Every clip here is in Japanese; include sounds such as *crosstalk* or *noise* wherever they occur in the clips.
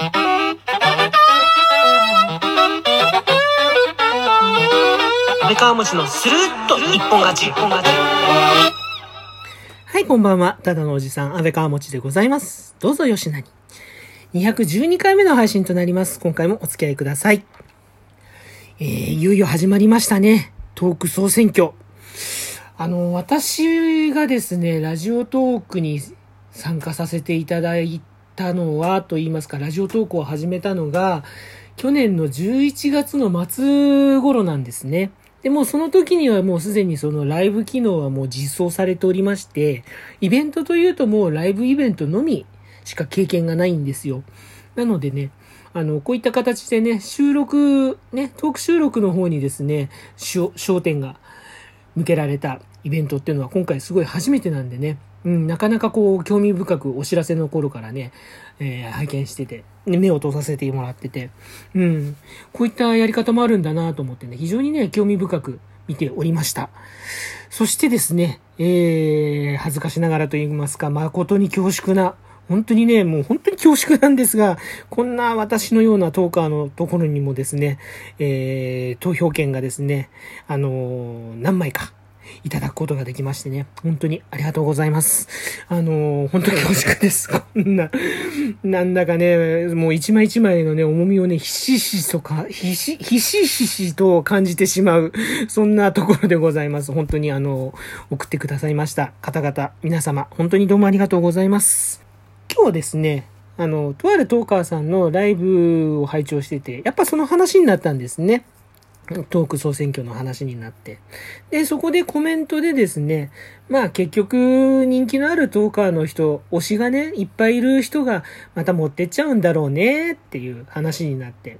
安倍川餅のスルッと一本勝ち。一本勝ち。はい、こんばんは。ただのおじさん、安倍川持でございます。どうぞよしなに。212回目の配信となります。今回もお付き合いください。えー、いよいよ始まりましたね。トーク総選挙。あの、私がですね、ラジオトークに参加させていただいたのは、と言いますか、ラジオトークを始めたのが、去年の11月の末頃なんですね。でもその時にはもうすでにそのライブ機能はもう実装されておりまして、イベントというともうライブイベントのみしか経験がないんですよ。なのでね、あの、こういった形でね、収録、ね、トーク収録の方にですね、焦点が向けられたイベントっていうのは今回すごい初めてなんでね、うん、なかなかこう、興味深くお知らせの頃からね、えー、拝見してて、目を通させてもらってて、うん、こういったやり方もあるんだなと思ってね、非常にね、興味深く見ておりました。そしてですね、えー、恥ずかしながらと言いますか、誠に恐縮な、本当にね、もう本当に恐縮なんですが、こんな私のようなトーカーのところにもですね、えー、投票権がですね、あのー、何枚かいただくことができましてね、本当にありがとうございます。あのー、本当に恐縮です。*laughs* こんな、なんだかね、もう一枚一枚のね、重みをね、ひしひしとか、ひし、ひしひしと感じてしまう、そんなところでございます。本当にあの、送ってくださいました方々、皆様、本当にどうもありがとうございます。今日ですね、あの、とあるトーカーさんのライブを拝聴してて、やっぱその話になったんですね。トーク総選挙の話になって。で、そこでコメントでですね、まあ結局人気のあるトーカーの人、推しがね、いっぱいいる人がまた持ってっちゃうんだろうねっていう話になって。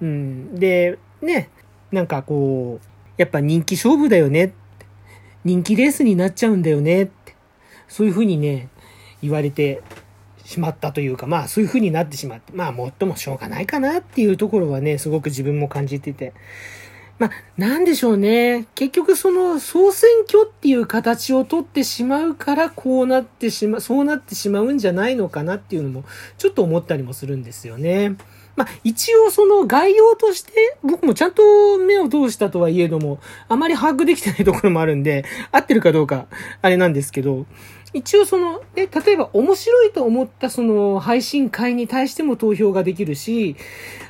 うん。で、ね、なんかこう、やっぱ人気勝負だよね。人気レースになっちゃうんだよねって。そういうふうにね、言われてしまったというか、まあそういう風になってしまって、まあもっともしょうがないかなっていうところはね、すごく自分も感じてて。まあ、なんでしょうね。結局その総選挙っていう形をとってしまうからこうなってしま、そうなってしまうんじゃないのかなっていうのもちょっと思ったりもするんですよね。まあ、一応その概要として、僕もちゃんと目を通したとはいえども、あまり把握できてないところもあるんで、合ってるかどうか、あれなんですけど、一応その、ね、例えば面白いと思ったその配信会に対しても投票ができるし、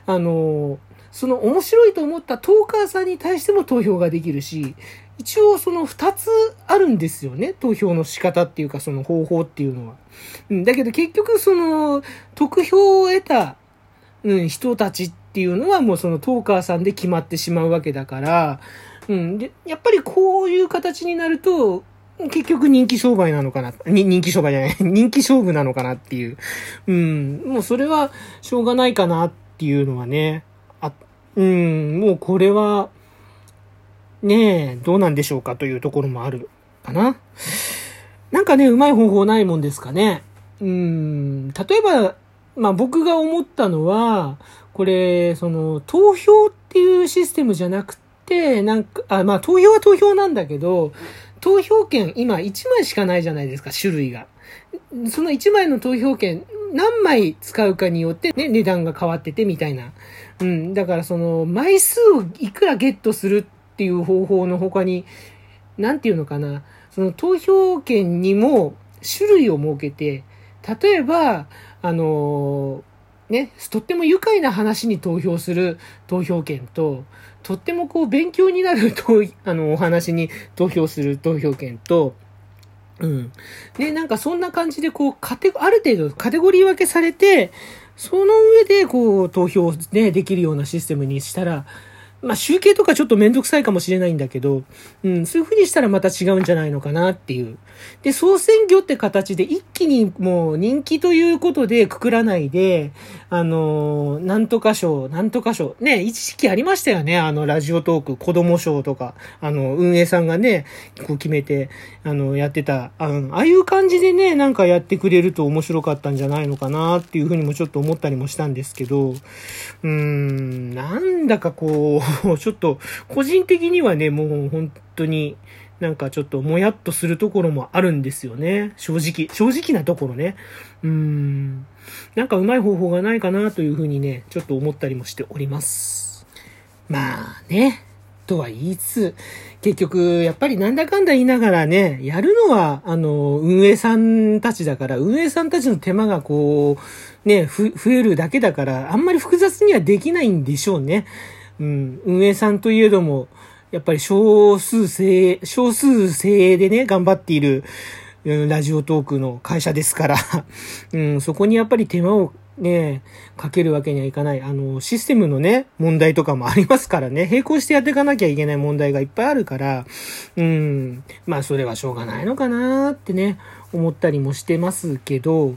あの、その面白いと思ったトーカーさんに対しても投票ができるし、一応その二つあるんですよね。投票の仕方っていうかその方法っていうのは。うん、だけど結局その得票を得た、うん、人たちっていうのはもうそのトーカーさんで決まってしまうわけだから、うん、で、やっぱりこういう形になると、結局人気商売なのかな。に、人気商売じゃない。*laughs* 人気勝負なのかなっていう。うん。もうそれはしょうがないかなっていうのはね。うん。もうこれは、ねえ、どうなんでしょうかというところもあるかな。なんかね、うまい方法ないもんですかね。うん。例えば、まあ僕が思ったのは、これ、その、投票っていうシステムじゃなくて、なんか、あ、まあ投票は投票なんだけど、投票権、今1枚しかないじゃないですか、種類が。その1枚の投票権、何枚使うかによってね、値段が変わっててみたいな。うん。だからその、枚数をいくらゲットするっていう方法の他に、なんていうのかな。その投票権にも種類を設けて、例えば、あのね、とっても愉快な話に投票する投票権と、とってもこう勉強になると、*laughs* あの、お話に投票する投票権と、うん。ね、なんかそんな感じでこう、カテある程度カテゴリー分けされて、その上でこう、投票ね、できるようなシステムにしたら、まあ、集計とかちょっとめんどくさいかもしれないんだけど、うん、そういう風にしたらまた違うんじゃないのかなっていう。で、総選挙って形で一気にもう人気ということでくくらないで、あのー、なんとか賞、なんとか賞。ね、一時期ありましたよね。あの、ラジオトーク、子供賞とか、あの、運営さんがね、こう決めて、あの、やってた、あの、ああいう感じでね、なんかやってくれると面白かったんじゃないのかなっていうふうにもちょっと思ったりもしたんですけど、うーん、なんだかこう、もうちょっと、個人的にはね、もう本当に、なんかちょっともやっとするところもあるんですよね。正直。正直なところね。うーん。なんかうまい方法がないかなというふうにね、ちょっと思ったりもしております。まあね。とは言いつつ、結局、やっぱりなんだかんだ言いながらね、やるのは、あの、運営さんたちだから、運営さんたちの手間がこう、ね、増えるだけだから、あんまり複雑にはできないんでしょうね。うん、運営さんといえども、やっぱり少数精鋭、少数精鋭でね、頑張っている、うんラジオトークの会社ですから、*laughs* うん、そこにやっぱり手間をね、かけるわけにはいかない。あの、システムのね、問題とかもありますからね、並行してやっていかなきゃいけない問題がいっぱいあるから、うん、まあそれはしょうがないのかなってね、思ったりもしてますけど、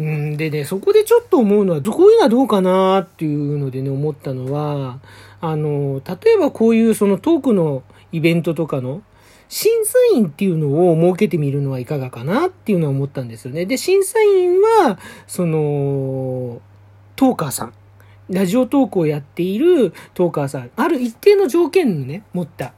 うん、でね、そこでちょっと思うのは、こういうのはどうかなっていうのでね、思ったのは、あの、例えばこういうそのトークのイベントとかの、審査員っていうのを設けてみるのはいかがかなっていうのは思ったんですよね。で、審査員は、その、トーカーさん。ラジオトークをやっているトーカーさん。ある一定の条件をね、持った。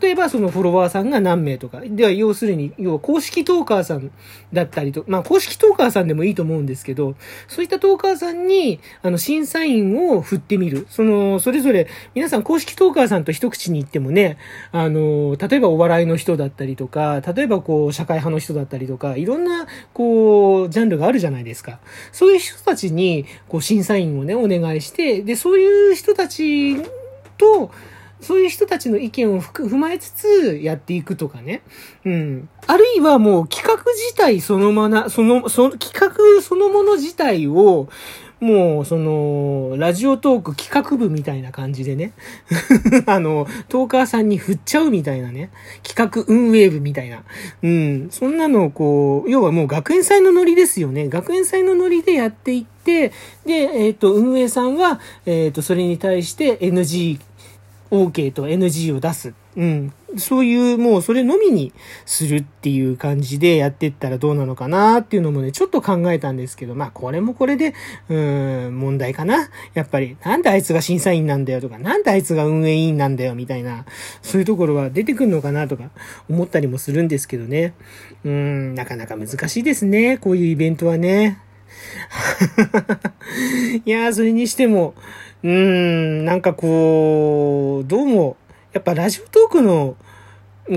例えばそのフォロワーさんが何名とか。では、要するに、要は公式トーカーさんだったりと、まあ公式トーカーさんでもいいと思うんですけど、そういったトーカーさんに、あの、審査員を振ってみる。その、それぞれ、皆さん公式トーカーさんと一口に言ってもね、あの、例えばお笑いの人だったりとか、例えばこう、社会派の人だったりとか、いろんな、こう、ジャンルがあるじゃないですか。そういう人たちに、こう、審査員をね、お願いして、で、そういう人たちと、そういう人たちの意見を踏まえつつやっていくとかね。うん。あるいはもう企画自体そのまま、その、その企画そのもの自体を、もう、その、ラジオトーク企画部みたいな感じでね。*laughs* あの、トーカーさんに振っちゃうみたいなね。企画運営部みたいな。うん。そんなのをこう、要はもう学園祭のノリですよね。学園祭のノリでやっていって、で、えっ、と、運営さんは、えっ、と、それに対して NG、OK と NG を出す。うん。そういう、もうそれのみにするっていう感じでやってったらどうなのかなっていうのもね、ちょっと考えたんですけど、まあこれもこれで、うーん、問題かな。やっぱり、なんであいつが審査員なんだよとか、なんであいつが運営委員なんだよみたいな、そういうところは出てくるのかなとか思ったりもするんですけどね。うーん、なかなか難しいですね。こういうイベントはね。*laughs* いやー、それにしても、うーん、なんかこう、どうも、やっぱラジオトークの、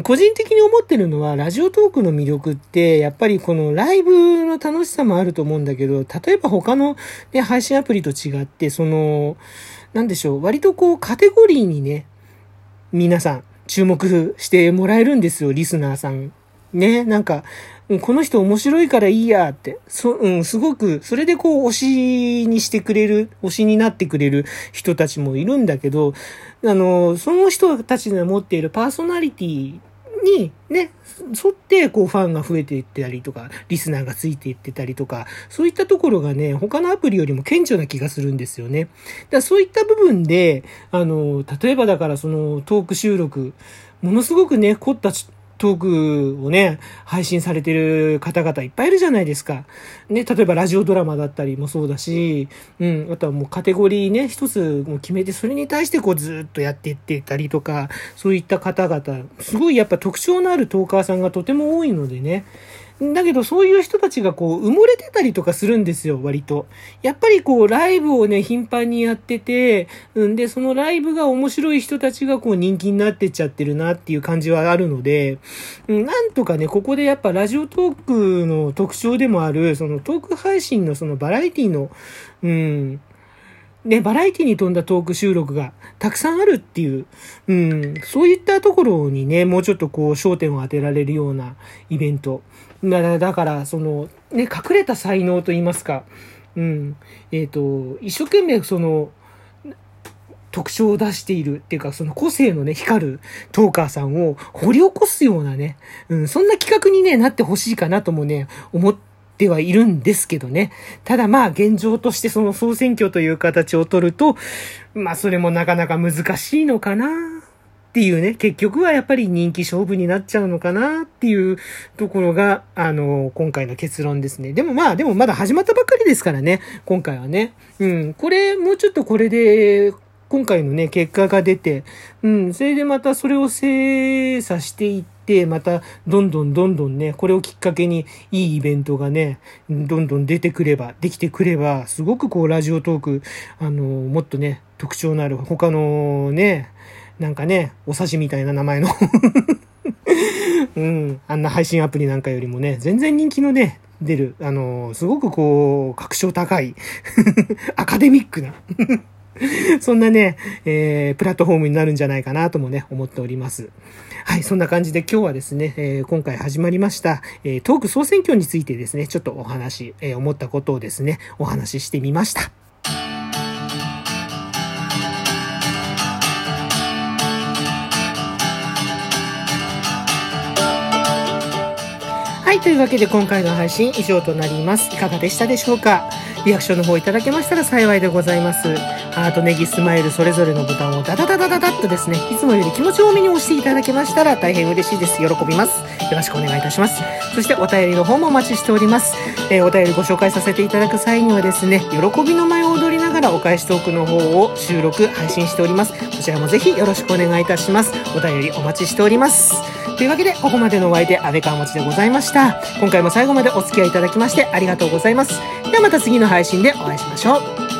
個人的に思ってるのは、ラジオトークの魅力って、やっぱりこのライブの楽しさもあると思うんだけど、例えば他の、ね、配信アプリと違って、その、なんでしょう、割とこうカテゴリーにね、皆さん注目してもらえるんですよ、リスナーさん。ね、なんか、この人面白いからいいやって、そ、うん、すごく、それでこう推しにしてくれる、推しになってくれる人たちもいるんだけど、あの、その人たちが持っているパーソナリティにね、沿ってこうファンが増えていったりとか、リスナーがついていってたりとか、そういったところがね、他のアプリよりも顕著な気がするんですよね。だそういった部分で、あの、例えばだからそのトーク収録、ものすごくね、凝ったトークをね、配信されてる方々いっぱいいるじゃないですか。ね、例えばラジオドラマだったりもそうだし、うん、あとはもうカテゴリーね、一つも決めて、それに対してこうずっとやっていってたりとか、そういった方々、すごいやっぱ特徴のあるトーカーさんがとても多いのでね、だけどそういう人たちがこう埋もれてたりとかするんですよ、割と。やっぱりこうライブをね、頻繁にやってて、うんで、そのライブが面白い人たちがこう人気になってっちゃってるなっていう感じはあるので、うんなんとかね、ここでやっぱラジオトークの特徴でもある、そのトーク配信のそのバラエティの、うん、ね、バラエティに富んだトーク収録がたくさんあるっていう、うん、そういったところにね、もうちょっとこう焦点を当てられるようなイベント。だだから、その、ね、隠れた才能と言いますか、うん、えっ、と、一生懸命その、特徴を出しているっていうか、その個性のね、光るトーカーさんを掘り起こすようなね、うん、そんな企画にね、なってほしいかなともね、思ってはいるんですけどね。ただまあ、現状としてその総選挙という形を取ると、まあ、それもなかなか難しいのかなっていうね、結局はやっぱり人気勝負になっちゃうのかなっていうところが、あの、今回の結論ですね。でもまあ、でもまだ始まったばっかりですからね、今回はね。うん、これ、もうちょっとこれで、今回のね、結果が出て、うん、それでまたそれを精査していって、またどんどんどんどんね、これをきっかけにいいイベントがね、どんどん出てくれば、できてくれば、すごくこうラジオトーク、あの、もっとね、特徴のある他のね、なんかね、お刺しみたいな名前の *laughs* うん、あんな配信アプリなんかよりもね、全然人気のね、出る、あの、すごくこう、格調高い *laughs* アカデミックな *laughs* そんなね、えー、プラットフォームになるんじゃないかなともね、思っております。はい、そんな感じで今日はですね、えー、今回始まりました、えー、トーク総選挙についてですね、ちょっとお話、えー、思ったことをですね、お話ししてみました。というわけで今回の配信以上となります。いかがでしたでしょうか？リアクションの方いただけましたら幸いでございます。ハート、ネギ、スマイル、それぞれのボタンをダダダダダダッとですね、いつもより気持ち多めに押していただけましたら大変嬉しいです。喜びます。よろしくお願いいたします。そしてお便りの方もお待ちしております。えー、お便りご紹介させていただく際にはですね、喜びの舞を踊りながらお返しトークの方を収録、配信しております。こちらもぜひよろしくお願いいたします。お便りお待ちしております。というわけで、ここまでのお相手、安倍川持でございました。今回も最後までお付き合いいただきましてありがとうございます。ではまた次の配信でお会いしましょう。